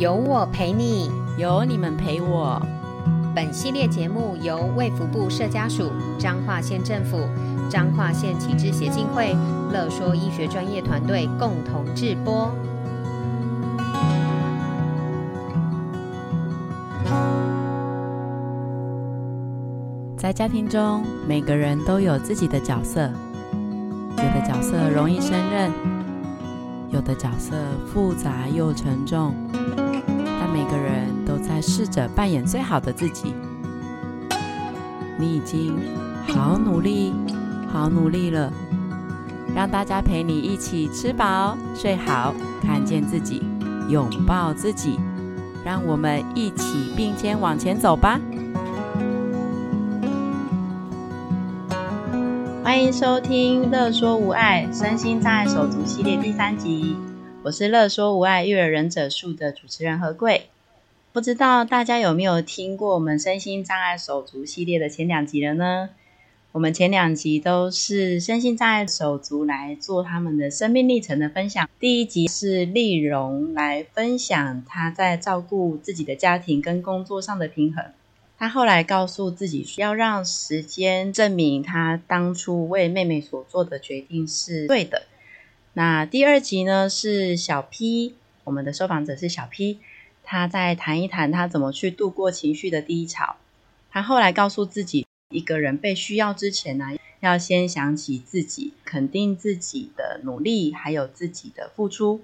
有我陪你，有你们陪我。本系列节目由卫福部社家署、彰化县政府、彰化县启智协进会、乐说医学专业团队共同制播。在家庭中，每个人都有自己的角色，有的角色容易胜任。有的角色复杂又沉重，但每个人都在试着扮演最好的自己。你已经好努力，好努力了。让大家陪你一起吃饱、睡好，看见自己，拥抱自己。让我们一起并肩往前走吧。欢迎收听《乐说无爱身心障碍手足》系列第三集，我是《乐说无碍育儿忍者术》的主持人何贵。不知道大家有没有听过我们身心障碍手足系列的前两集了呢？我们前两集都是身心障碍手足来做他们的生命历程的分享。第一集是丽蓉来分享她在照顾自己的家庭跟工作上的平衡。他后来告诉自己，要让时间证明他当初为妹妹所做的决定是对的。那第二集呢，是小 P，我们的受访者是小 P，他在谈一谈他怎么去度过情绪的低潮。他后来告诉自己，一个人被需要之前呢，要先想起自己，肯定自己的努力，还有自己的付出。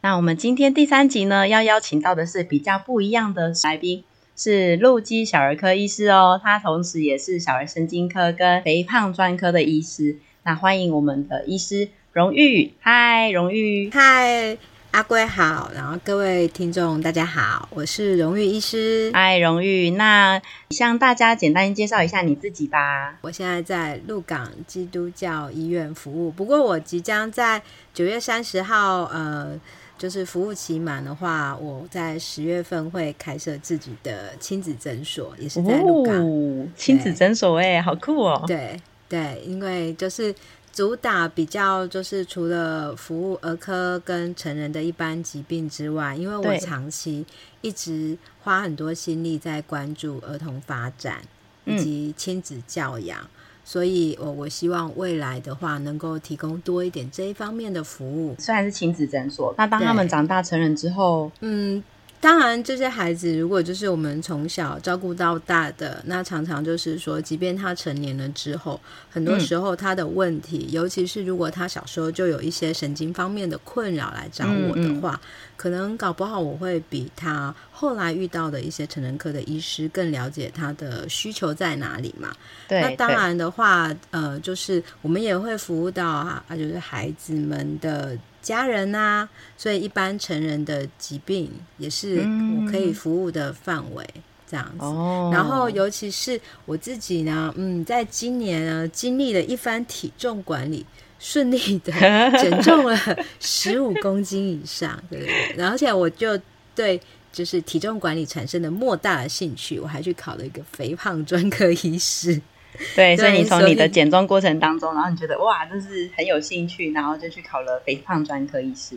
那我们今天第三集呢，要邀请到的是比较不一样的来宾。是陆基小儿科医师哦，他同时也是小儿神经科跟肥胖专科的医师。那欢迎我们的医师荣誉，嗨，荣誉，嗨，阿贵好，然后各位听众大家好，我是荣誉医师，嗨，荣誉，那向大家简单介绍一下你自己吧。我现在在鹿港基督教医院服务，不过我即将在九月三十号，呃。就是服务期满的话，我在十月份会开设自己的亲子诊所，也是在鹿港。哦、亲子诊所哎、欸，好酷哦！对对，因为就是主打比较，就是除了服务儿科跟成人的一般疾病之外，因为我长期一直花很多心力在关注儿童发展以及亲子教养。嗯所以，我我希望未来的话，能够提供多一点这一方面的服务。虽然是亲子诊所，那当他们长大成人之后，嗯。当然，这些孩子如果就是我们从小照顾到大的，那常常就是说，即便他成年了之后，很多时候他的问题，嗯、尤其是如果他小时候就有一些神经方面的困扰来找我的话，嗯嗯，可能搞不好我会比他后来遇到的一些成人科的医师更了解他的需求在哪里嘛。对，那当然的话，呃，就是我们也会服务到啊，就是孩子们的。家人呐、啊，所以一般成人的疾病也是我可以服务的范围，这样子、嗯。然后尤其是我自己呢，嗯，在今年呢，经历了一番体重管理，顺利的 减重了十五公斤以上，对不对？然后而且我就对就是体重管理产生了莫大的兴趣，我还去考了一个肥胖专科医师。对，所以你从你的减重过程当中，然后你觉得哇，就是很有兴趣，然后就去考了肥胖专科医师。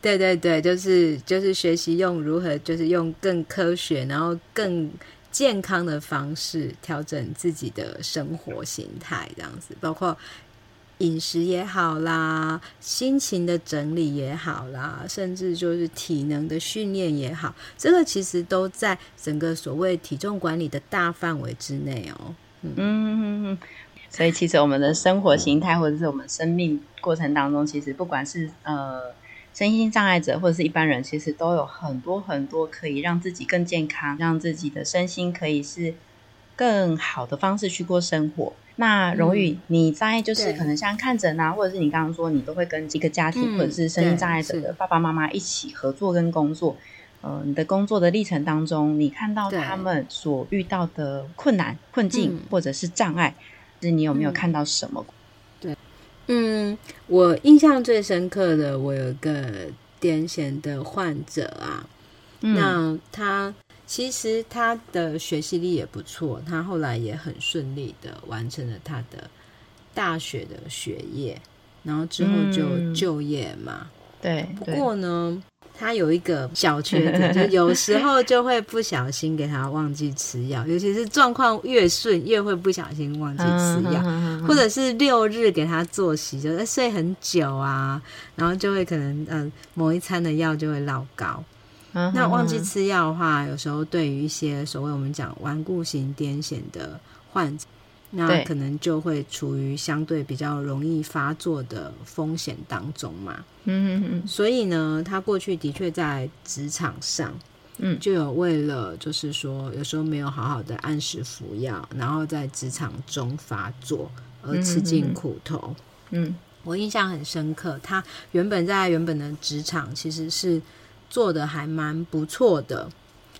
对对对，就是就是学习用如何，就是用更科学，然后更健康的方式调整自己的生活形态，这样子，包括饮食也好啦，心情的整理也好啦，甚至就是体能的训练也好，这个其实都在整个所谓体重管理的大范围之内哦。嗯，所以其实我们的生活形态，或者是我们生命过程当中，其实不管是呃身心障碍者或者是一般人，其实都有很多很多可以让自己更健康，让自己的身心可以是更好的方式去过生活。那荣誉，你在就是可能像看诊啊，或者是你刚刚说你都会跟一个家庭或者是身心障碍者的爸爸妈妈一起合作跟工作。呃，你的工作的历程当中，你看到他们所遇到的困难、困境或者是障碍，是、嗯、你有没有看到什么？对，嗯，我印象最深刻的，我有一个癫痫的患者啊，嗯、那他其实他的学习力也不错，他后来也很顺利的完成了他的大学的学业，然后之后就就业嘛。嗯、对，不过呢。他有一个小缺点，就有时候就会不小心给他忘记吃药，尤其是状况越顺，越会不小心忘记吃药，或者是六日给他作息就在睡很久啊，然后就会可能嗯、呃、某一餐的药就会落高。那忘记吃药的话，有时候对于一些所谓我们讲顽固型癫痫的患者。那可能就会处于相对比较容易发作的风险当中嘛。嗯嗯嗯。所以呢，他过去的确在职场上，嗯，就有为了就是说，有时候没有好好的按时服药，然后在职场中发作而吃尽苦头。嗯，我印象很深刻，他原本在原本的职场其实是做的还蛮不错的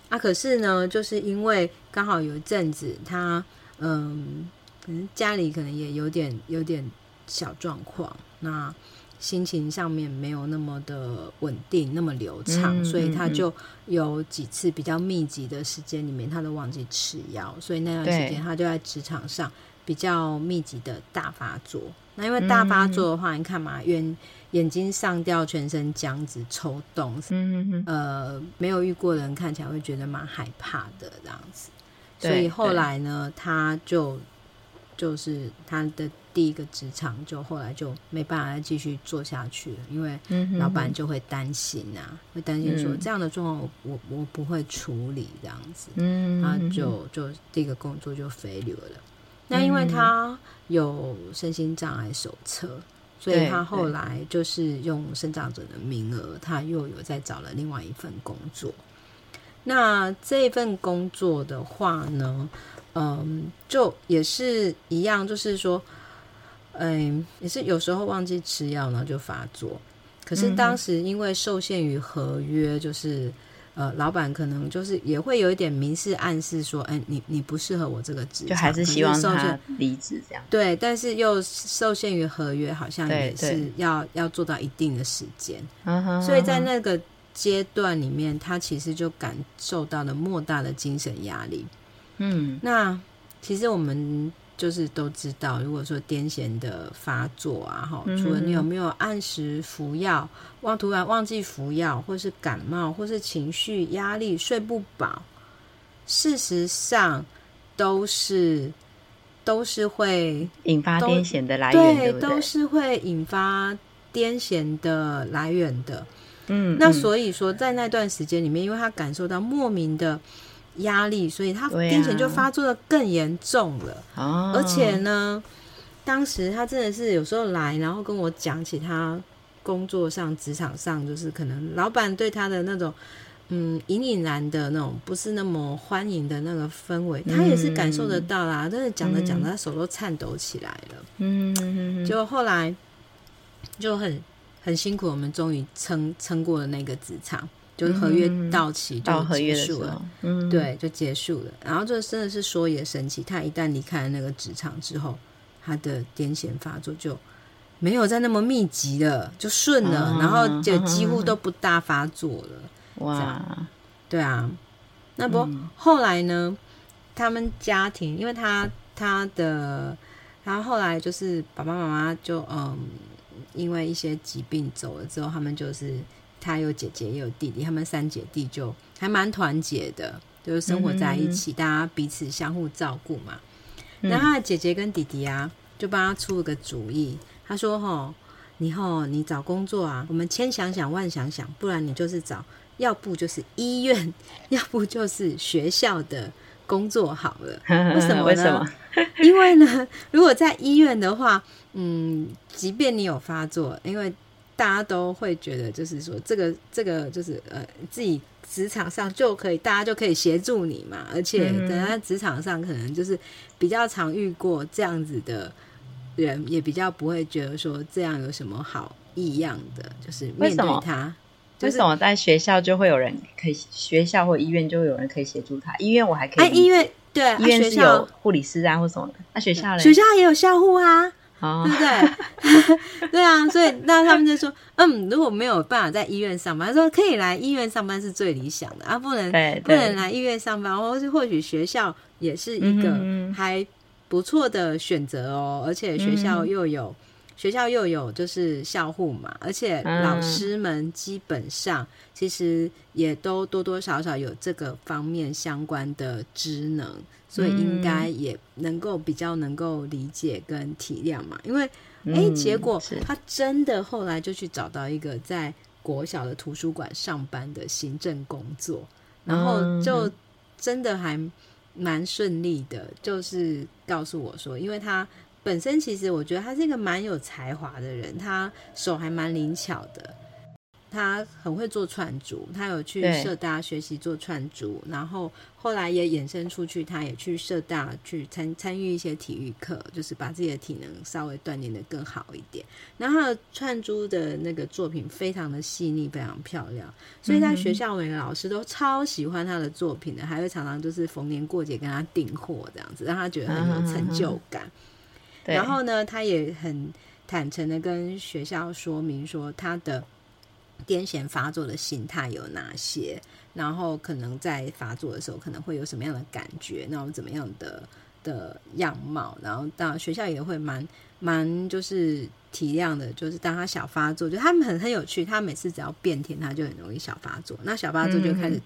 啊。可是呢，就是因为刚好有一阵子他嗯。可能家里可能也有点有点小状况，那心情上面没有那么的稳定，那么流畅，所以他就有几次比较密集的时间里面，他都忘记吃药，所以那段时间他就在职场上比较密集的大发作。那因为大发作的话，你看嘛，眼眼睛上吊，全身僵直、抽动，呃，没有遇过的人看起来会觉得蛮害怕的这样子。所以后来呢，他就。就是他的第一个职场，就后来就没办法再继续做下去了，因为老板就会担心啊，会担心说这样的状况我我我不会处理这样子，嗯，他就就第一个工作就飞流了。那因为他有身心障碍手册，所以他后来就是用生长者的名额，他又有再找了另外一份工作。那这份工作的话呢，嗯，就也是一样，就是说，嗯，也是有时候忘记吃药然后就发作。可是当时因为受限于合约，就是呃，老板可能就是也会有一点明示暗示说，哎，你你不适合我这个职场，就还是希望他离职这样。对，但是又受限于合约，好像也是要要做到一定的时间。所以在那个阶段里面，他其实就感受到了莫大的精神压力。嗯，那其实我们就是都知道，如果说癫痫的发作啊，哈，除了你有没有按时服药，忘突然忘记服药，或是感冒，或是情绪压力、睡不饱，事实上都是都是会引发癫痫的来源，对，对，对，都是会引发癫痫的来源的。嗯，那所以说，在那段时间里面，因为他感受到莫名的。压力，所以他癫痫就发作的更严重了。啊、而且呢，当时他真的是有时候来，然后跟我讲起他工作上、职场上，就是可能老板对他的那种，嗯，隐隐然的那种不是那么欢迎的那个氛围，嗯、他也是感受得到啦。真的讲着讲着，他手都颤抖起来了。嗯，就后来就很很辛苦，我们终于撑撑过了那个职场。就是合约到期就结束了，嗯，对，就结束了。然后就真的是说也神奇，他一旦离开了那个职场之后，他的癫痫发作就没有再那么密集了，就顺了，哦、然后就几乎都不大发作了。哇，对啊。那不、嗯、后来呢？他们家庭，因为他他的，然后后来就是爸爸妈妈就嗯，因为一些疾病走了之后，他们就是。他有姐姐也有弟弟，他们三姐弟就还蛮团结的，就是生活在一起，嗯、大家彼此相互照顾嘛。那、嗯、他的姐姐跟弟弟啊，就帮他出了个主意，他说：“吼，你吼，你找工作啊，我们千想想万想想，不然你就是找，要不就是医院，要不就是学校的工作好了。为什么呢？为什么？因为呢，如果在医院的话，嗯，即便你有发作，因为。大家都会觉得，就是说，这个这个就是呃，自己职场上就可以，大家就可以协助你嘛。而且，等在职场上可能就是比较常遇过这样子的人，也比较不会觉得说这样有什么好异样的。就是面对他，为什么在学校就会有人可以，学校或医院就会有人可以协助他？医院我还可以，哎，医院对，医院是有护理师啊或什么的。那学校呢？学校也有校护啊。对不对？对啊，所以那他们就说，嗯，如果没有办法在医院上班，他说可以来医院上班是最理想的啊，不能不能来医院上班，或是或许学校也是一个还不错的选择哦，而且学校又有学校又有就是校护嘛，而且老师们基本上其实也都多多少少有这个方面相关的职能，所以应该也能够比较能够理解跟体谅嘛。因为哎、欸，结果他真的后来就去找到一个在国小的图书馆上班的行政工作，然后就真的还蛮顺利的，就是告诉我说，因为他。本身其实我觉得他是一个蛮有才华的人，他手还蛮灵巧的，他很会做串珠，他有去社大学习做串珠，然后后来也衍生出去，他也去社大去参参与一些体育课，就是把自己的体能稍微锻炼的更好一点。然后他的串珠的那个作品非常的细腻，非常漂亮，所以在学校每个老师都超喜欢他的作品的，还会常常就是逢年过节跟他订货这样子，让他觉得很有成就感。然后呢，他也很坦诚的跟学校说明说他的癫痫发作的形态有哪些，然后可能在发作的时候可能会有什么样的感觉，然后怎么样的的样貌，然后当然学校也会蛮蛮就是体谅的，就是当他小发作，就他们很很有趣，他每次只要变天，他就很容易小发作，那小发作就开始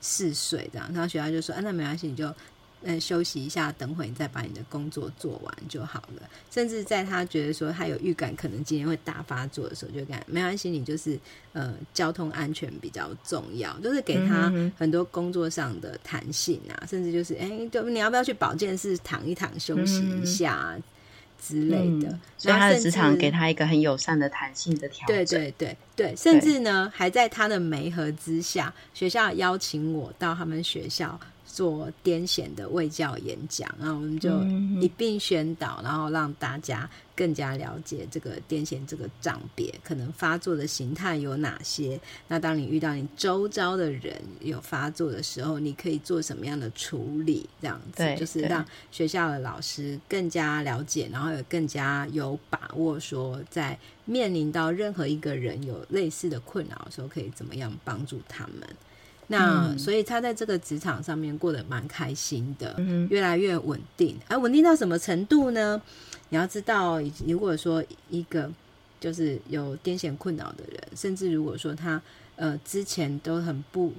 嗜睡这样，然后学校就说，啊，那没关系，你就。嗯，休息一下，等会你再把你的工作做完就好了。甚至在他觉得说他有预感，可能今天会大发作的时候，就干没关系，你就是呃交通安全比较重要，就是给他很多工作上的弹性啊，嗯、甚至就是哎，就你要不要去保健室躺一躺休息一下之类的。嗯、所以他的职场给他一个很友善的弹性的调整。对对对对，甚至呢还在他的媒合之下，学校邀请我到他们学校。做癫痫的卫教演讲，然后我们就一并宣导，然后让大家更加了解这个癫痫这个障别可能发作的形态有哪些。那当你遇到你周遭的人有发作的时候，你可以做什么样的处理？这样子就是让学校的老师更加了解，然后也更加有把握，说在面临到任何一个人有类似的困扰的时候，可以怎么样帮助他们。那、嗯、所以他在这个职场上面过得蛮开心的，嗯、越来越稳定。而、啊、稳定到什么程度呢？你要知道，如果说一个就是有癫痫困扰的人，甚至如果说他呃之前都很不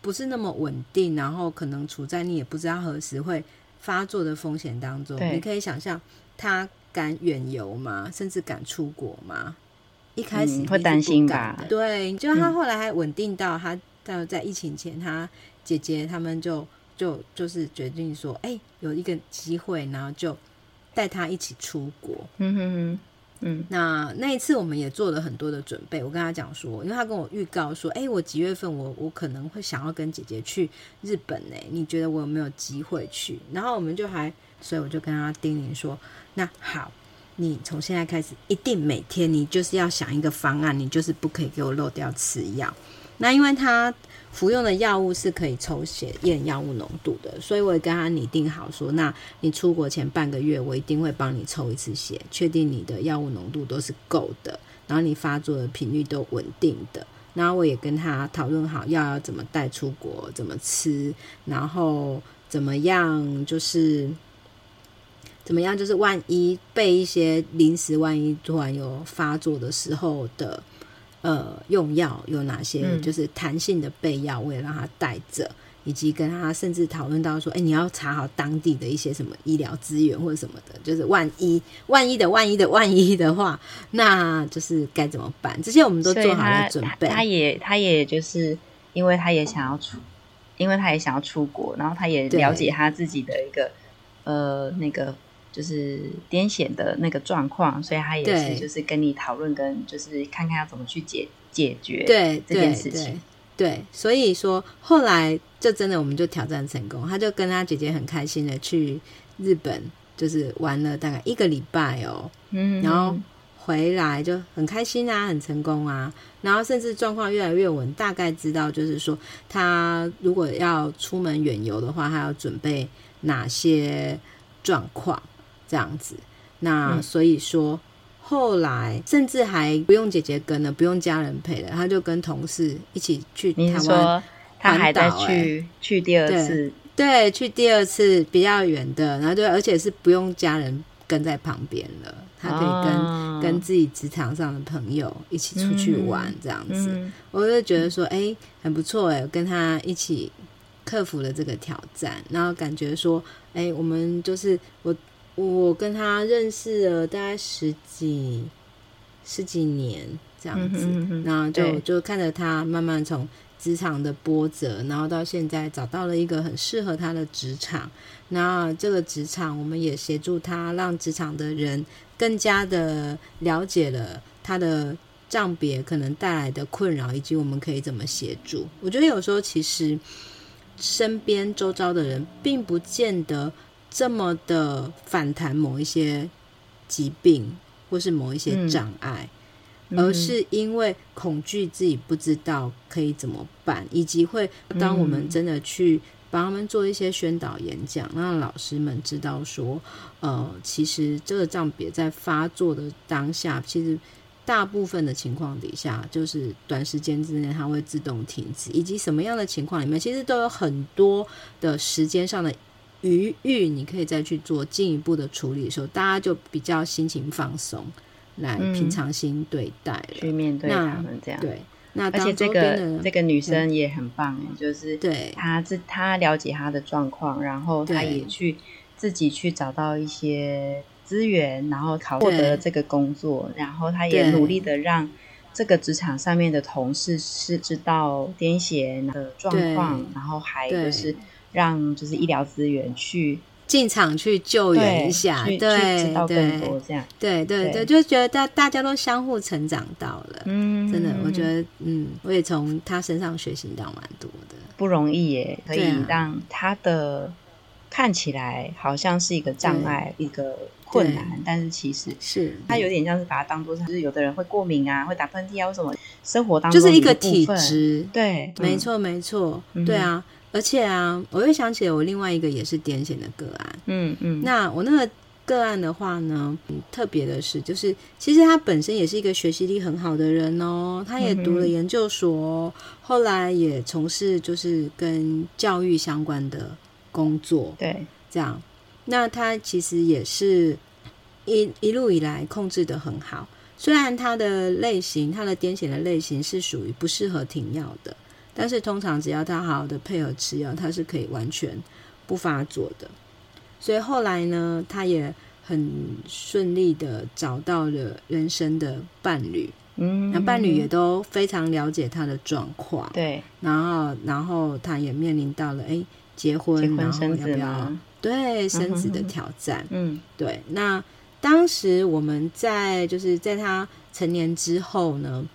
不是那么稳定，然后可能处在你也不知道何时会发作的风险当中，你可以想象他敢远游吗？甚至敢出国吗？一开始、嗯、会担心吧？对，就他后来还稳定到他。但在疫情前，他姐姐他们就就就是决定说，哎、欸，有一个机会，然后就带他一起出国。嗯哼哼，嗯，那那一次我们也做了很多的准备。我跟他讲说，因为他跟我预告说，哎、欸，我几月份我我可能会想要跟姐姐去日本呢？你觉得我有没有机会去？然后我们就还，所以我就跟他叮咛说，那好，你从现在开始，一定每天你就是要想一个方案，你就是不可以给我漏掉吃药。那因为他服用的药物是可以抽血验药物浓度的，所以我也跟他拟定好说，那你出国前半个月，我一定会帮你抽一次血，确定你的药物浓度都是够的，然后你发作的频率都稳定的。然后我也跟他讨论好药要怎么带出国，怎么吃，然后怎么样，就是怎么样，就是万一备一些临时，万一突然有发作的时候的。呃，用药有哪些？就是弹性的备药，我也让他带着，嗯，以及跟他甚至讨论到说，哎、欸，你要查好当地的一些什么医疗资源或者什么的，就是万一万一的万一的万一的话，那就是该怎么办？这些我们都做好了准备。他也他也就是因为他也想要出，因为他也想要出国，然后他也了解他自己的一个呃那个。就是癫痫的那个状况，所以他也是就是跟你讨论，跟就是看看要怎么去解解决对这件事情。对，对，所以说后来就真的我们就挑战成功，他就跟他姐姐很开心的去日本，就是玩了大概一个礼拜哦，嗯，然后回来就很开心啊，很成功啊，然后甚至状况越来越稳，大概知道就是说他如果要出门远游的话，他要准备哪些状况。这样子，那所以说，嗯、后来甚至还不用姐姐跟了，不用家人陪了，他就跟同事一起去台说他还在去去第二次？对，对，去第二次比较远的，然后就，而且是不用家人跟在旁边了，他可以跟、哦、跟自己职场上的朋友一起出去玩这样子，嗯、我就觉得说，哎、欸，很不错哎，跟他一起克服了这个挑战，然后感觉说，哎、欸，我们就是我我跟他认识了大概十几十几年这样子，嗯、哼哼哼然后就就看着他慢慢从。职场的波折，然后到现在找到了一个很适合他的职场。那这个职场，我们也协助他，让职场的人更加的了解了他的账别可能带来的困扰，以及我们可以怎么协助。我觉得有时候其实身边周遭的人并不见得这么的反弹某一些疾病，或是某一些障碍。嗯而是因为恐惧自己不知道可以怎么办，以及会当我们真的去帮他们做一些宣导演讲，让老师们知道说，呃，其实这个障别在发作的当下，其实大部分的情况底下，就是短时间之内它会自动停止，以及什么样的情况里面，其实都有很多的时间上的余裕，你可以再去做进一步的处理的时候，大家就比较心情放松。来平常心对待，去面对他们这样。对，那而且这个这个女生也很棒，嗯、就是对，她自她了解她的状况，然后她也去自己去找到一些资源，然后考获得这个工作，然后她也努力的让这个职场上面的同事是知道癫痫的状况，然后还就是让就是医疗资源去。进场去救援一下，对对对。对对，就觉得大大家都相互成长到了，嗯，真的，我觉得，嗯，我也从他身上学习到蛮多的，不容易耶，可以让他的看起来好像是一个障碍，一个困难，但是其实是他有点像是把它当做是，就是有的人会过敏啊，会打喷嚏啊，或什么，生活当中就是一个体质，对，没错没错，对啊。而且啊，我又想起了我另外一个也是癫痫的个案。嗯嗯，那我那个个案的话呢，特别的是，就是其实他本身也是一个学习力很好的人哦，他也读了研究所，嗯、后来也从事就是跟教育相关的工作。对，这样，那他其实也是一一路以来控制的很好，虽然他的类型，他的癫痫的类型是属于不适合停药的。但是通常只要他好好的配合吃药，他是可以完全不发作的。所以后来呢，他也很顺利的找到了人生的伴侣，嗯，那伴侣也都非常了解他的状况，对。然后，然后他也面临到了哎结婚，结婚生子然后要不要对生子的挑战，嗯，对。那当时我们在就是在他成年之后呢，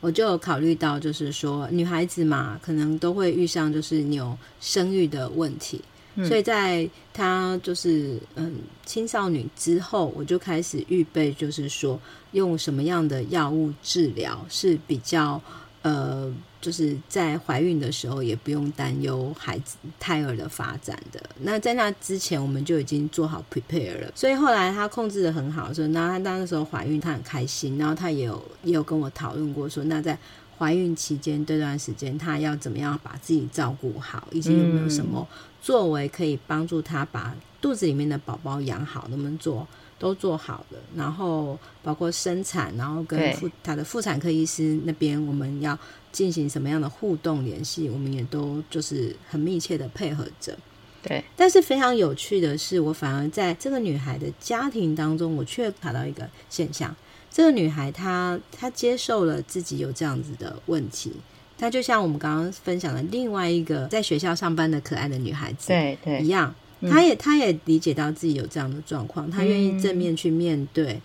我就有考虑到，就是说女孩子嘛，可能都会遇上就是你有生育的问题，嗯、所以在她就是嗯青少女之后，我就开始预备，就是说用什么样的药物治疗是比较呃。就是在怀孕的时候也不用担忧孩子胎儿的发展的。那在那之前，我们就已经做好 prepare 了。所以后来她控制的很好，说那她那时候怀孕，她很开心。然后她也有也有跟我讨论过，说那在怀孕期间这段时间，她要怎么样把自己照顾好，以及有没有什么作为可以帮助她把肚子里面的宝宝养好，能不能做？都做好了，然后包括生产，然后跟妇他的妇产科医师那边，我们要进行什么样的互动联系，我们也都就是很密切的配合着。对，但是非常有趣的是，我反而在这个女孩的家庭当中，我却看到一个现象：这个女孩她她接受了自己有这样子的问题，她就像我们刚刚分享的另外一个在学校上班的可爱的女孩子，对对一样。他也，他也理解到自己有这样的状况，他愿意正面去面对，嗯、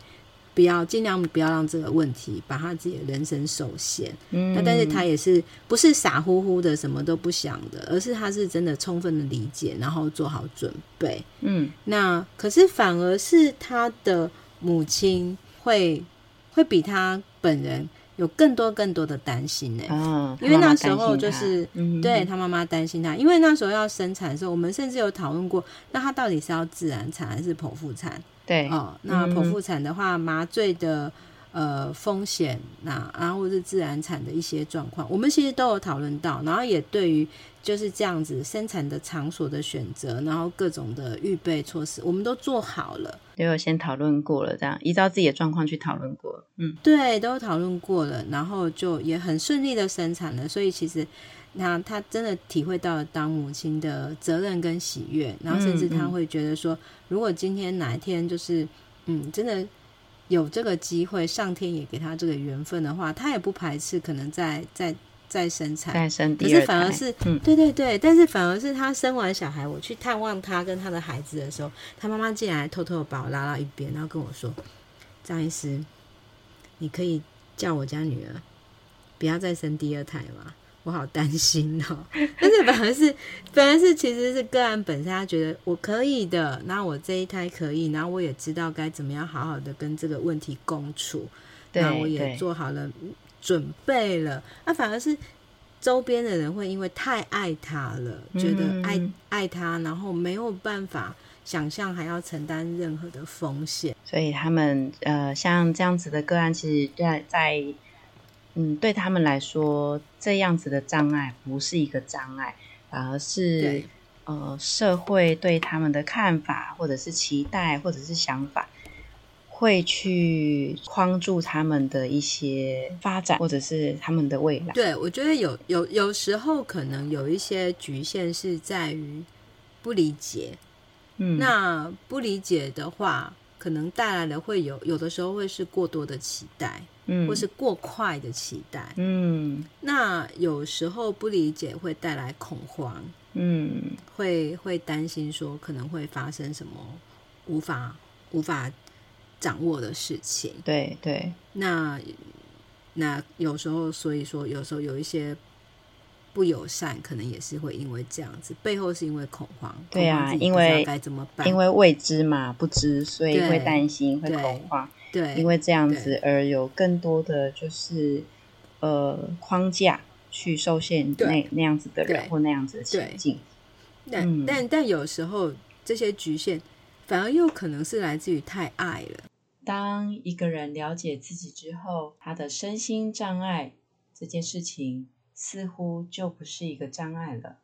不要尽量不要让这个问题把他自己的人生受限。嗯，那但是他也是不是傻乎乎的什么都不想的，而是他是真的充分的理解，然后做好准备。嗯，那可是反而是他的母亲会会比他本人。有更多更多的担心呢、欸，哦、因为那时候就是对他妈妈担心他，因为那时候要生产的时候，我们甚至有讨论过，那他到底是要自然产还是剖腹产？对，哦，那剖腹产的话，麻醉的呃风险，那然后或是自然产的一些状况，我们其实都有讨论到，然后也对于就是这样子生产的场所的选择，然后各种的预备措施，我们都做好了，都有先讨论过了，这样依照自己的状况去讨论过，嗯，对，都讨论过了，然后就也很顺利的生产了，所以其实。那他真的体会到了当母亲的责任跟喜悦，然后甚至他会觉得说，如果今天哪一天就是，嗯，真的有这个机会，上天也给他这个缘分的话，他也不排斥可能再再再生产。可是反而是，嗯，对对对，但是反而是他生完小孩，我去探望他跟他的孩子的时候，他妈妈竟然偷偷把我拉到一边，然后跟我说：“张医师，你可以叫我家女儿不要再生第二胎吗？”我好担心哦，但是反而是，反而是其实是个案本身，他觉得我可以的，那我这一胎可以，然后我也知道该怎么样好好的跟这个问题共处，那我也做好了准备了。那反而是周边的人会因为太爱他了，觉得爱爱他，然后没有办法想象还要承担任何的风险，所以他们呃，像这样子的个案，其实在在。嗯，对他们来说，这样子的障碍不是一个障碍，反而是呃社会对他们的看法，或者是期待，或者是想法，会去框住他们的一些发展，或者是他们的未来。对，我觉得有有有时候可能有一些局限是在于不理解。嗯，那不理解的话，可能带来的会有有的时候会是过多的期待。嗯，或是过快的期待，嗯，那有时候不理解会带来恐慌，嗯，会会担心说可能会发生什么无法无法掌握的事情，对对，那那有时候所以说有时候有一些不友善，可能也是会因为这样子，背后是因为恐慌，对啊，因为该怎么办？因为未知嘛，不知，所以会担心，会恐慌。对，因为这样子而有更多的就是呃框架去受限那那样子的人或那样子的情境。但、嗯、但但有时候这些局限反而又可能是来自于太爱了。当一个人了解自己之后，他的身心障碍这件事情似乎就不是一个障碍了，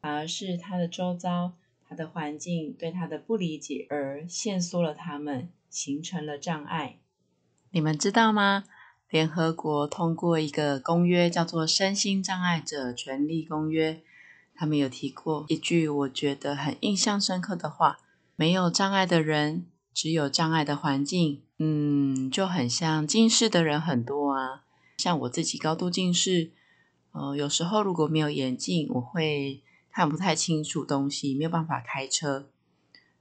反而是他的周遭、他的环境对他的不理解而限缩了他们。形成了障碍，你们知道吗？联合国通过一个公约，叫做《身心障碍者权利公约》。他们有提过一句我觉得很印象深刻的话：“没有障碍的人，只有障碍的环境。”嗯，就很像近视的人很多啊，像我自己高度近视，呃，有时候如果没有眼镜，我会看不太清楚东西，没有办法开车。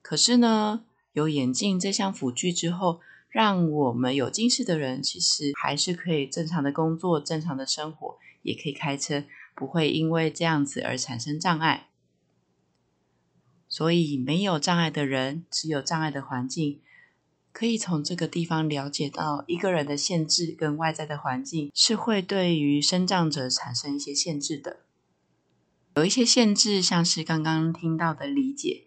可是呢，有眼镜这项辅具之后，让我们有近视的人其实还是可以正常的工作、正常的生活，也可以开车，不会因为这样子而产生障碍。所以，没有障碍的人，只有障碍的环境，可以从这个地方了解到，一个人的限制跟外在的环境是会对于身障者产生一些限制的。有一些限制，像是刚刚听到的理解。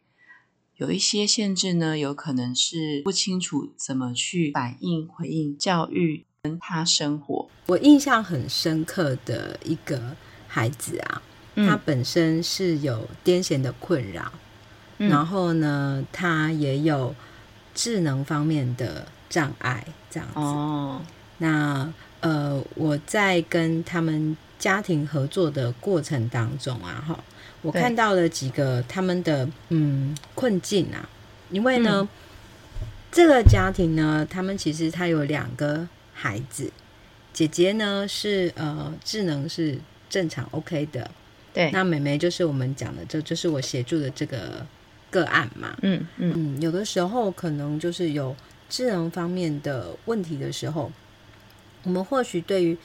有一些限制呢，有可能是不清楚怎么去反应、回应教育跟他生活。我印象很深刻的一个孩子啊，嗯、他本身是有癫痫的困扰，嗯、然后呢，他也有智能方面的障碍，这样子。哦，那呃，我在跟他们家庭合作的过程当中啊，哈。我看到了几个他们的嗯困境啊，因为呢，嗯、这个家庭呢，他们其实他有两个孩子，姐姐呢是呃智能是正常 OK 的，对，那妹妹就是我们讲的，这就是我协助的这个个案嘛，嗯嗯。嗯，有的时候可能就是有智能方面的问题的时候，我们或许对于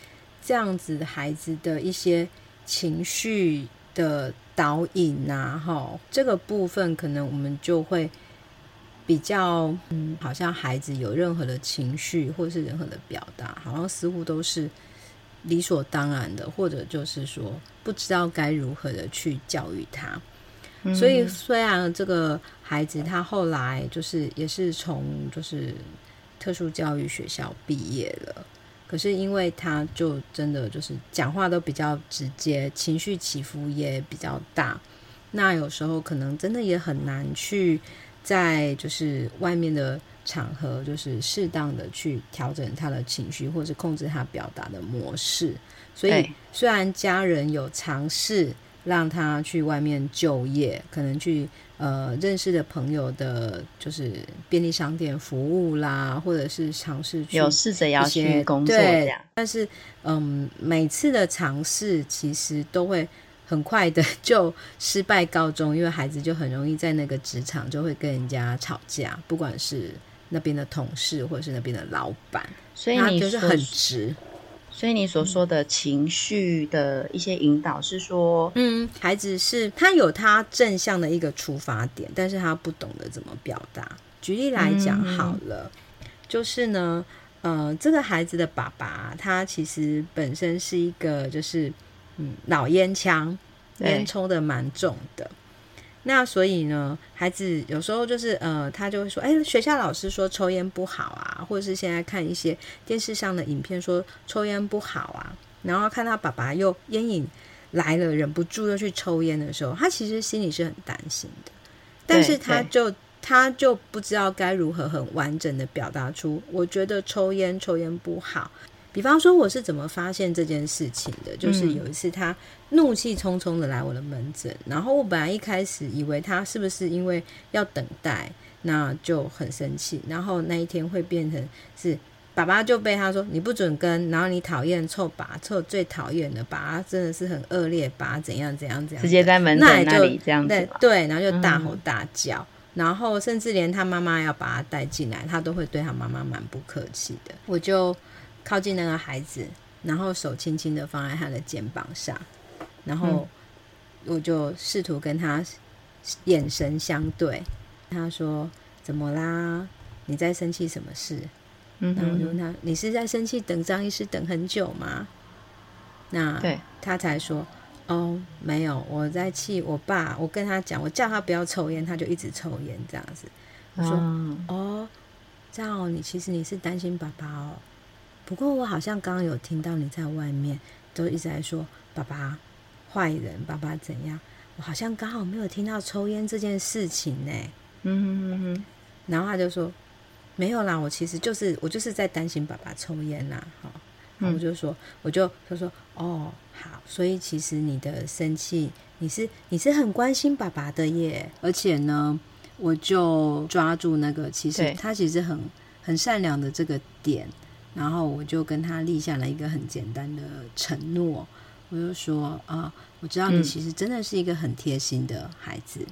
这样子的孩子的一些情绪的导引呐，哈，这个部分可能我们就会比较，嗯，好像孩子有任何的情绪或是任何的表达，好像似乎都是理所当然的，或者就是说不知道该如何的去教育他。嗯、所以虽然这个孩子他后来就是也是从就是。特殊教育学校毕业了，可是因为他就真的就是讲话都比较直接，情绪起伏也比较大，那有时候可能真的也很难去在就是外面的场合，就是适当的去调整他的情绪，或者控制他表达的模式。所以虽然家人有尝试让他去外面就业，可能去。呃，认识的朋友的，就是便利商店服务啦，或者是尝试去有试着要去工作这样，但是，嗯，每次的尝试其实都会很快的 就失败告终，因为孩子就很容易在那个职场就会跟人家吵架，不管是那边的同事或者是那边的老板，所以你就是很直。所以你所说的情绪的一些引导是说，嗯，孩子是他有他正向的一个出发点，但是他不懂得怎么表达。举例来讲好了，嗯、就是呢，呃，这个孩子的爸爸他其实本身是一个就是嗯老烟枪，烟抽的蛮重的。那所以呢，孩子有时候就是呃，他就会说，哎，学校老师说抽烟不好啊，或者是现在看一些电视上的影片说抽烟不好啊，然后看他爸爸又烟瘾来了，忍不住又去抽烟的时候，他其实心里是很担心的，但是他就他就不知道该如何很完整的表达出，我觉得抽烟抽烟不好。比方说，我是怎么发现这件事情的？就是有一次，他怒气冲冲的来我的门诊，嗯，然后我本来一开始以为他是不是因为要等待，那就很生气。然后那一天会变成是爸爸就被他说你不准跟，然后你讨厌臭爸，臭最讨厌的爸，真的是很恶劣，爸怎样怎样怎样，直接在门诊那里这样子，对对，然后就大吼大叫，嗯，然后甚至连他妈妈要把他带进来，他都会对他妈妈蛮不客气的。我就。靠近那个孩子，然后手轻轻的放在他的肩膀上，然后我就试图跟他眼神相对。他说：“怎么啦？你在生气什么事？”嗯，然后我就问他：“你是在生气等张医师等很久吗？”那对他才说：“哦，没有，我在气我爸。我跟他讲，我叫他不要抽烟，他就一直抽烟这样子。”我说：“哦，这样哦，你其实你是担心爸爸哦。”不过我好像刚刚有听到你在外面都一直在说爸爸坏人，爸爸怎样？我好像刚好没有听到抽烟这件事情呢。嗯哼哼哼。然后他就说没有啦，我其实就是我就是在担心爸爸抽烟啦。好，然后我就说我就他说哦好，所以其实你的生气你是你是很关心爸爸的耶。而且呢，我就抓住那个其实他其实很很善良的这个点。然后我就跟他立下了一个很简单的承诺，我就说啊，我知道你其实真的是一个很贴心的孩子。嗯、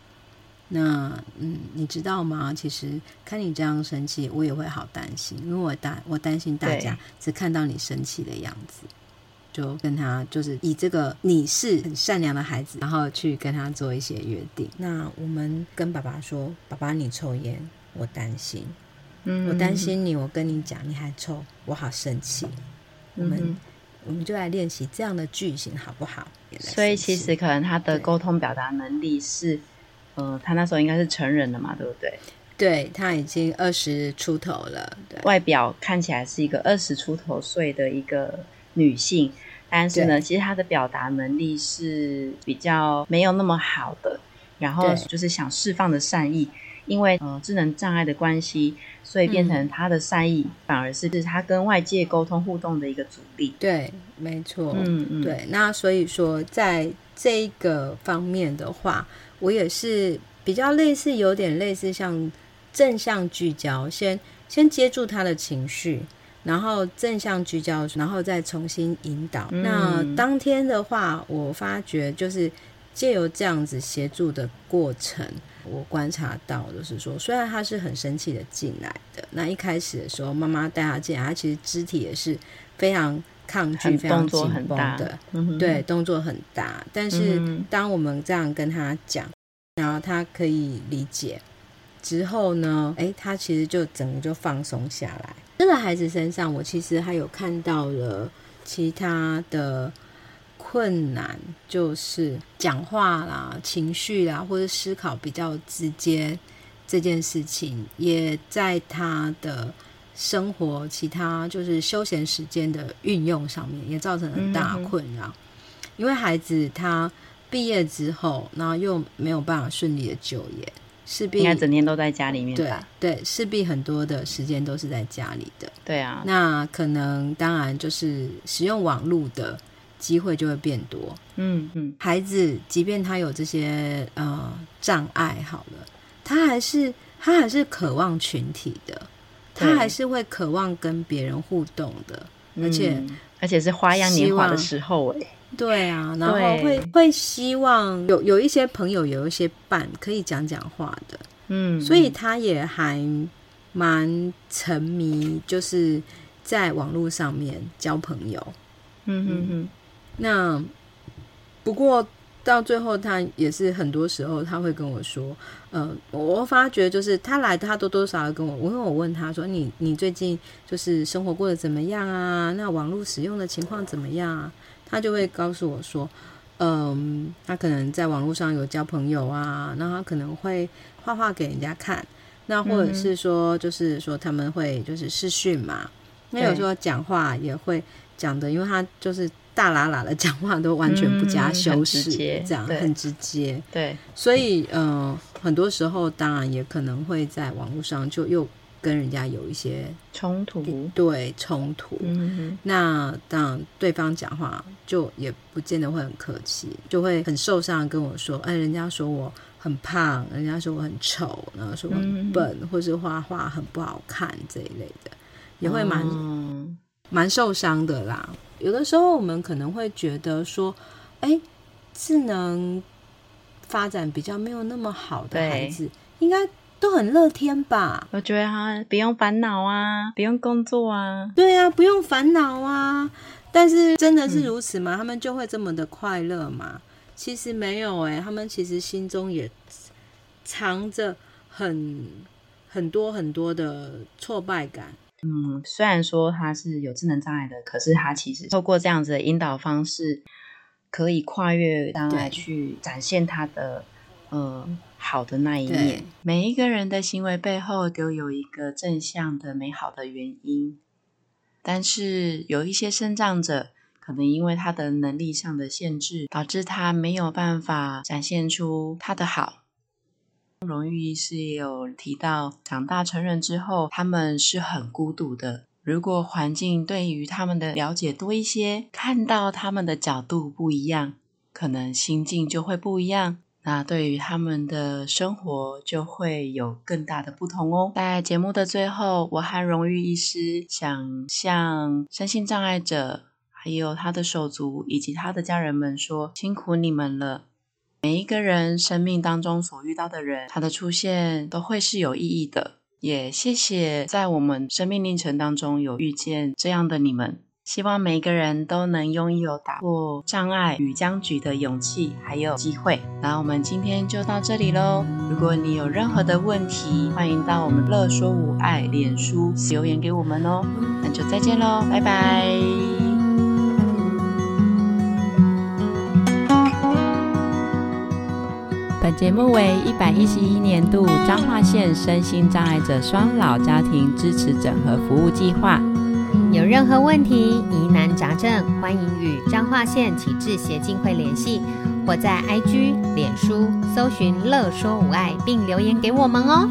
那嗯，你知道吗？其实看你这样生气，我也会好担心，因为我担我担心大家只看到你生气的样子，就跟他就是以这个你是很善良的孩子，然后去跟他做一些约定。那我们跟爸爸说，爸爸你抽烟，我担心。嗯，我担心你，我跟你讲，你还抽，我好生气。我们、嗯、我们就来练习这样的句型，好不好？所以其实可能他的沟通表达能力是，呃，他那时候应该是成人了嘛，对不对？对，他已经二十出头了，对，外表看起来是一个二十出头岁的一个女性，但是呢，其实他的表达能力是比较没有那么好的，然后就是想释放的善意。因为呃智能障碍的关系，所以变成他的善意、嗯、反而是是他跟外界沟通互动的一个阻力。对，没错。嗯嗯。对，那所以说在这个方面的话，我也是比较类似，有点类似像正向聚焦，先先接住他的情绪，然后正向聚焦，然后再重新引导。嗯、那当天的话，我发觉就是借由这样子协助的过程。我观察到，就是说，虽然他是很生气的进来的，那一开始的时候，妈妈带他进来，他其实肢体也是非常抗拒、非常紧绷的，对，动作很大。但是当我们这样跟他讲，然后他可以理解之后呢，哎，他其实就整个就放松下来。这个孩子身上，我其实还有看到了其他的。困难就是讲话啦、情绪啦，或者思考比较直接这件事情，也在他的生活其他就是休闲时间的运用上面，也造成很大困扰。因为孩子他毕业之后，然后又没有办法顺利的就业，势必应该整天都在家里面。对对，势必很多的时间都是在家里的。对啊，那可能当然就是使用网络的机会就会变多。嗯嗯，孩子即便他有这些呃障碍，好了，他还是他还是渴望群体的。他还是会渴望跟别人互动的，而且、嗯、而且是花样年华的时候哎，对啊，然后会会希望有有一些朋友，有一些伴可以讲讲话的，嗯，所以他也还蛮沉迷，就是在网络上面交朋友，嗯哼哼，那不过。到最后，他也是很多时候他会跟我说，呃，我发觉就是他来，他多多少少跟我，因为我问他说，你你最近就是生活过得怎么样啊？那网络使用的情况怎么样啊？他就会告诉我说，嗯，他可能在网络上有交朋友啊，那他可能会画画给人家看，那或者是说，就是说他们会就是视讯嘛，那有时候讲话也会讲的，因为他就是。大喇喇的讲话都完全不加修饰，嗯、这样很直接。对，所以呃，很多时候当然也可能会在网络上就又跟人家有一些冲突，对冲突。嗯，那当然对方讲话就也不见得会很客气，就会很受伤跟我说：“哎，人家说我很胖，人家说我很丑，然后说我很笨，嗯、或是画画很不好看这一类的，也会蛮。嗯”蛮受伤的啦，有的时候我们可能会觉得说，哎，智能发展比较没有那么好的孩子，应该都很乐天吧？我觉得他不用烦恼啊，不用工作啊，对啊，不用烦恼啊。但是真的是如此吗？嗯、他们就会这么的快乐吗？其实没有哎、欸，他们其实心中也藏着很很多很多的挫败感。嗯，虽然说他是有智能障碍的，可是他其实透过这样子的引导方式，可以跨越障碍去展现他的呃好的那一面。每一个人的行为背后都有一个正向的美好的原因，但是有一些生长者，可能因为他的能力上的限制，导致他没有办法展现出他的好。荣誉医师也有提到，长大成人之后，他们是很孤独的。如果环境对于他们的了解多一些，看到他们的角度不一样，可能心境就会不一样。那对于他们的生活就会有更大的不同哦。在节目的最后，我和荣誉医师想向身心障碍者，还有他的手足以及他的家人们说：辛苦你们了。每一个人生命当中所遇到的人，他的出现都会是有意义的。也谢谢在我们生命历程当中有遇见这样的你们。希望每一个人都能拥有打破障碍与僵局的勇气，还有机会。那我们今天就到这里喽。如果你有任何的问题，欢迎到我们乐说无爱脸书留言给我们哦。那就再见喽，拜拜。本节目为一百一十一年度彰化县身心障碍者双老家庭支持整合服务计划。有任何问题、疑难杂症，欢迎与彰化县启智协进会联系，或在 IG、脸书搜寻“乐说无碍”并留言给我们哦。